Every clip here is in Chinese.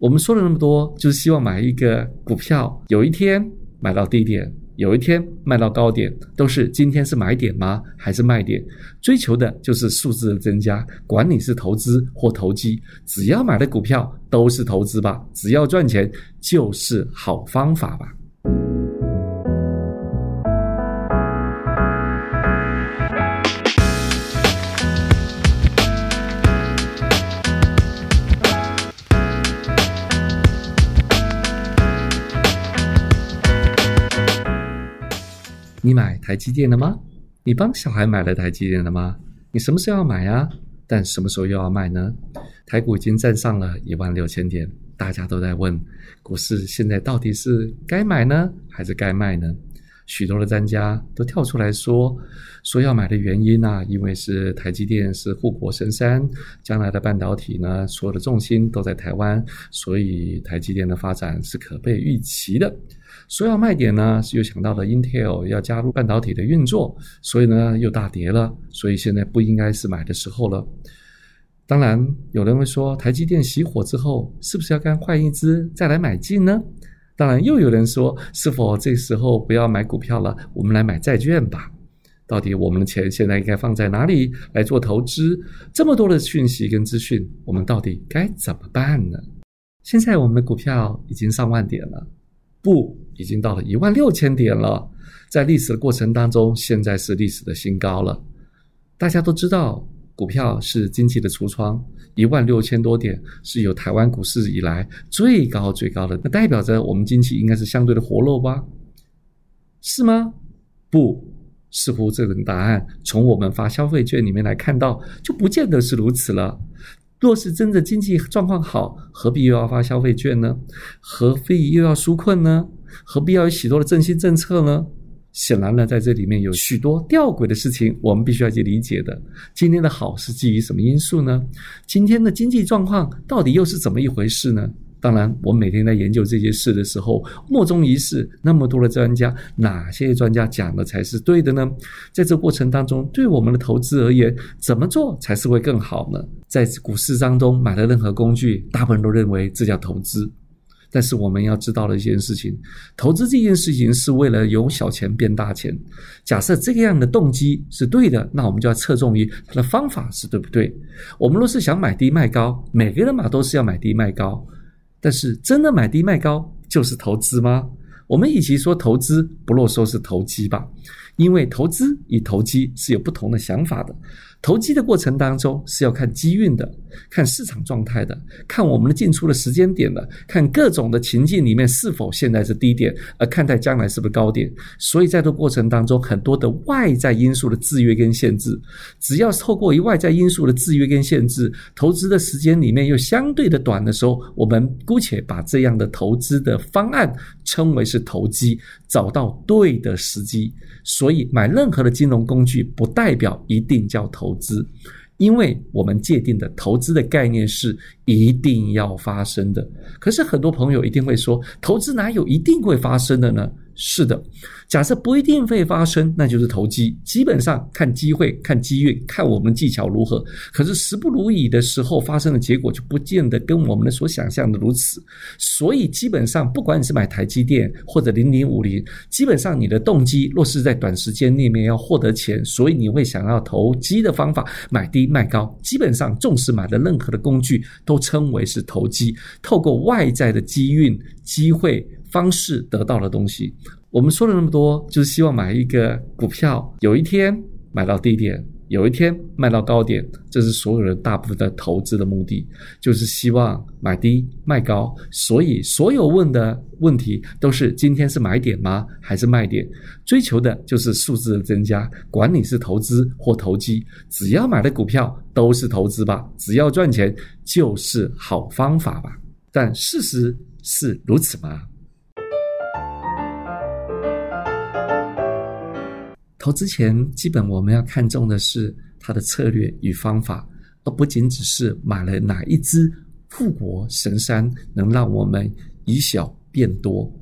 我们说了那么多，就是希望买一个股票，有一天买到低点，有一天卖到高点，都是今天是买点吗？还是卖点？追求的就是数字的增加，管你是投资或投机，只要买的股票都是投资吧，只要赚钱就是好方法吧。你买台积电了吗？你帮小孩买了台积电了吗？你什么时候要买啊？但什么时候又要卖呢？台股已经站上了一万六千点，大家都在问，股市现在到底是该买呢，还是该卖呢？许多的专家都跳出来说，说要买的原因呢，因为是台积电是护国神山，将来的半导体呢，所有的重心都在台湾，所以台积电的发展是可被预期的。说要卖点呢，是又想到了 Intel 要加入半导体的运作，所以呢又大跌了，所以现在不应该是买的时候了。当然，有人会说台积电熄火之后，是不是要该换一支再来买进呢？当然，又有人说，是否这时候不要买股票了，我们来买债券吧？到底我们的钱现在应该放在哪里来做投资？这么多的讯息跟资讯，我们到底该怎么办呢？现在我们的股票已经上万点了。不，已经到了一万六千点了。在历史的过程当中，现在是历史的新高了。大家都知道，股票是经济的橱窗，一万六千多点是有台湾股市以来最高最高的，那代表着我们经济应该是相对的活络吧？是吗？不，似乎这个答案从我们发消费券里面来看到，就不见得是如此了。若是真的经济状况好，何必又要发消费券呢？何必又要纾困呢？何必要有许多的振兴政策呢？显然呢，在这里面有许多吊诡的事情，我们必须要去理解的。今天的好是基于什么因素呢？今天的经济状况到底又是怎么一回事呢？当然，我每天在研究这些事的时候，莫衷一是。那么多的专家，哪些专家讲的才是对的呢？在这过程当中，对我们的投资而言，怎么做才是会更好呢？在股市当中买的任何工具，大部分都认为这叫投资。但是我们要知道的一件事情，投资这件事情是为了由小钱变大钱。假设这个样的动机是对的，那我们就要侧重于它的方法是对不对？我们若是想买低卖高，每个人嘛都是要买低卖高。但是，真的买低卖高就是投资吗？我们与其说投资，不如说是投机吧，因为投资与投机是有不同的想法的。投机的过程当中是要看机运的，看市场状态的，看我们的进出的时间点的，看各种的情境里面是否现在是低点，而看待将来是不是高点。所以在这过程当中，很多的外在因素的制约跟限制，只要透过于外在因素的制约跟限制，投资的时间里面又相对的短的时候，我们姑且把这样的投资的方案称为是投机，找到对的时机。所以买任何的金融工具，不代表一定叫投。资，因为我们界定的投资的概念是一定要发生的。可是很多朋友一定会说，投资哪有一定会发生的呢？是的。假设不一定会发生，那就是投机。基本上看机会、看机遇、看我们技巧如何。可是时不如意的时候，发生的结果就不见得跟我们的所想象的如此。所以基本上，不管你是买台积电或者零零五零，基本上你的动机若是在短时间里面要获得钱，所以你会想要投机的方法，买低卖高。基本上，纵使买的任何的工具，都称为是投机，透过外在的机运、机会方式得到的东西。我们说了那么多，就是希望买一个股票，有一天买到低点，有一天卖到高点，这是所有人大部分的投资的目的，就是希望买低卖高。所以所有问的问题都是：今天是买点吗？还是卖点？追求的就是数字的增加，管你是投资或投机，只要买的股票都是投资吧，只要赚钱就是好方法吧。但事实是如此吗？投资前，基本我们要看重的是它的策略与方法，而不仅只是买了哪一只富国神山能让我们以小变多。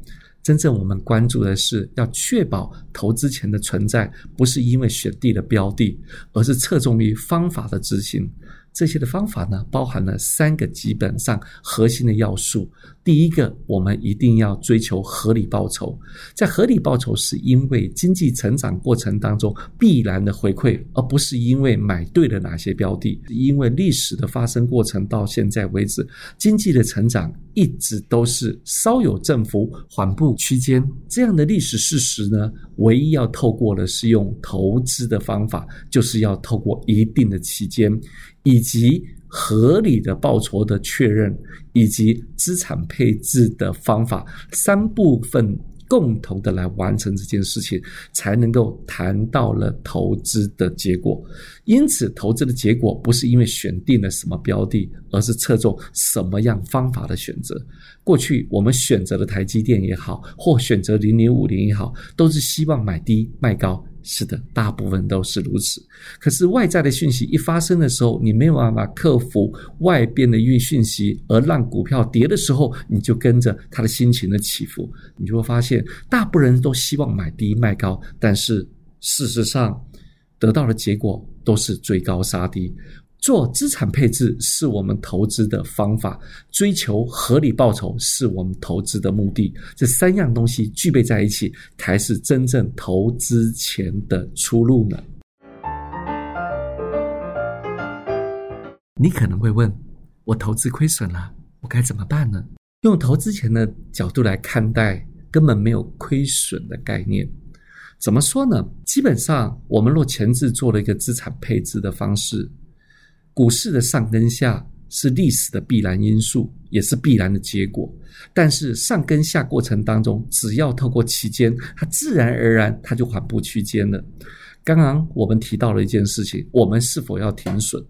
真正我们关注的是要确保投资前的存在，不是因为选地的标的，而是侧重于方法的执行。这些的方法呢，包含了三个基本上核心的要素。第一个，我们一定要追求合理报酬。在合理报酬，是因为经济成长过程当中必然的回馈，而不是因为买对了哪些标的。因为历史的发生过程到现在为止，经济的成长一直都是稍有振幅、缓步区间这样的历史事实呢。唯一要透过的是用投资的方法，就是要透过一定的期间，以及。合理的报酬的确认，以及资产配置的方法，三部分共同的来完成这件事情，才能够谈到了投资的结果。因此，投资的结果不是因为选定了什么标的，而是侧重什么样方法的选择。过去我们选择的台积电也好，或选择零零五零也好，都是希望买低卖高。是的，大部分都是如此。可是外在的讯息一发生的时候，你没有办法克服外边的运讯息，而让股票跌的时候，你就跟着他的心情的起伏，你就会发现，大部分人都希望买低卖高，但是事实上得到的结果都是追高杀低。做资产配置是我们投资的方法，追求合理报酬是我们投资的目的。这三样东西具备在一起，才是真正投资前的出路呢。你可能会问：我投资亏损了，我该怎么办呢？用投资前的角度来看待，根本没有亏损的概念。怎么说呢？基本上，我们若前置做了一个资产配置的方式。股市的上跟下是历史的必然因素，也是必然的结果。但是上跟下过程当中，只要透过期间，它自然而然它就缓步区间了。刚刚我们提到了一件事情，我们是否要停损？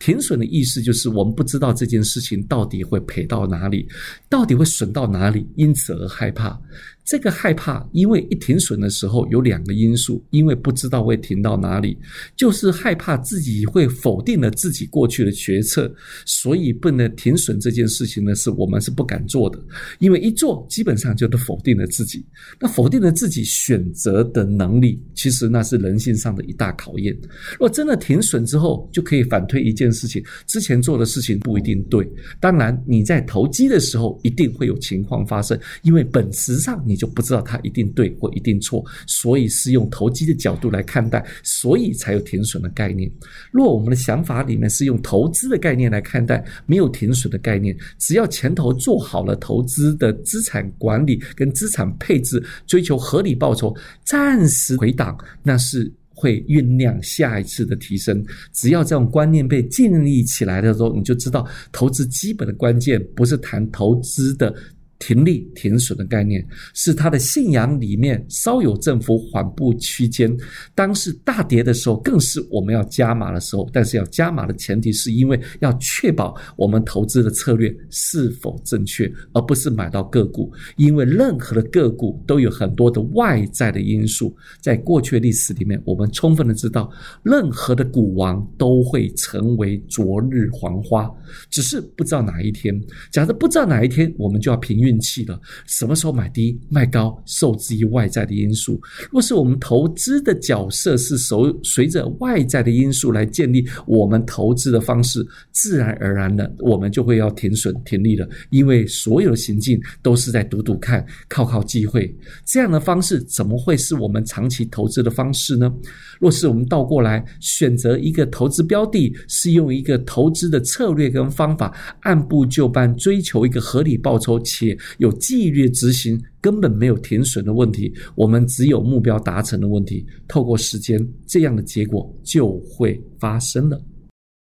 停损的意思就是我们不知道这件事情到底会赔到哪里，到底会损到哪里，因此而害怕。这个害怕，因为一停损的时候有两个因素，因为不知道会停到哪里，就是害怕自己会否定了自己过去的决策，所以不能停损这件事情呢，是我们是不敢做的，因为一做基本上就都否定了自己，那否定了自己选择的能力，其实那是人性上的一大考验。若真的停损之后，就可以反推一件事情，之前做的事情不一定对，当然你在投机的时候一定会有情况发生，因为本质上你。就不知道它一定对或一定错，所以是用投机的角度来看待，所以才有停损的概念。若我们的想法里面是用投资的概念来看待，没有停损的概念，只要前头做好了投资的资产管理跟资产配置，追求合理报酬，暂时回档，那是会酝酿下一次的提升。只要这种观念被建立起来的时候，你就知道投资基本的关键不是谈投资的。停利停损的概念是他的信仰里面稍有振幅缓步区间，当是大跌的时候，更是我们要加码的时候。但是要加码的前提是因为要确保我们投资的策略是否正确，而不是买到个股。因为任何的个股都有很多的外在的因素，在过去历史里面，我们充分的知道，任何的股王都会成为昨日黄花，只是不知道哪一天。假设不知道哪一天，我们就要平。运气的，什么时候买低卖高，受制于外在的因素。若是我们投资的角色是随随着外在的因素来建立我们投资的方式，自然而然的，我们就会要停损停利了。因为所有的行径都是在赌赌看，靠靠机会。这样的方式怎么会是我们长期投资的方式呢？若是我们倒过来选择一个投资标的，是用一个投资的策略跟方法，按部就班追求一个合理报酬且有纪律执行，根本没有停损的问题。我们只有目标达成的问题。透过时间，这样的结果就会发生了。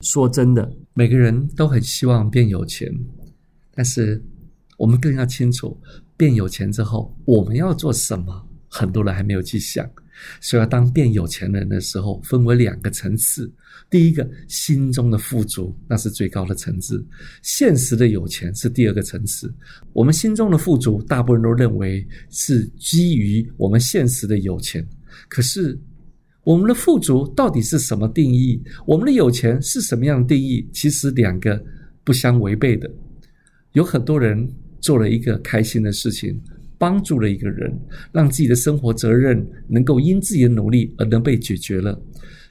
说真的，每个人都很希望变有钱，但是我们更要清楚，变有钱之后我们要做什么。很多人还没有去想。所以，当变有钱人的时候，分为两个层次。第一个，心中的富足，那是最高的层次；现实的有钱是第二个层次。我们心中的富足，大部分都认为是基于我们现实的有钱。可是，我们的富足到底是什么定义？我们的有钱是什么样的定义？其实两个不相违背的。有很多人做了一个开心的事情。帮助了一个人，让自己的生活责任能够因自己的努力而能被解决了。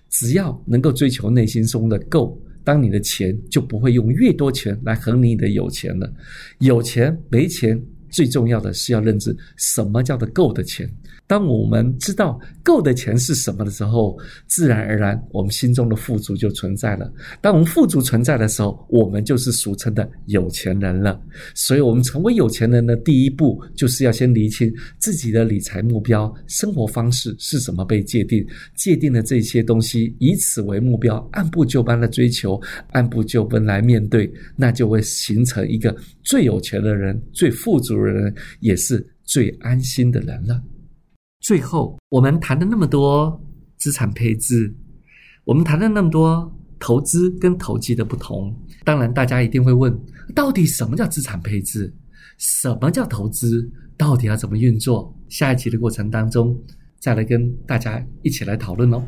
只要能够追求内心中的够，当你的钱就不会用越多钱来衡量你的有钱了。有钱没钱，最重要的是要认知什么叫做够的钱。当我们知道够的钱是什么的时候，自然而然我们心中的富足就存在了。当我们富足存在的时候，我们就是俗称的有钱人了。所以，我们成为有钱人的第一步，就是要先厘清自己的理财目标、生活方式是怎么被界定。界定的这些东西，以此为目标，按部就班的追求，按部就班来面对，那就会形成一个最有钱的人、最富足的人，也是最安心的人了。最后，我们谈了那么多资产配置，我们谈了那么多投资跟投机的不同。当然，大家一定会问：到底什么叫资产配置？什么叫投资？到底要怎么运作？下一集的过程当中，再来跟大家一起来讨论哦。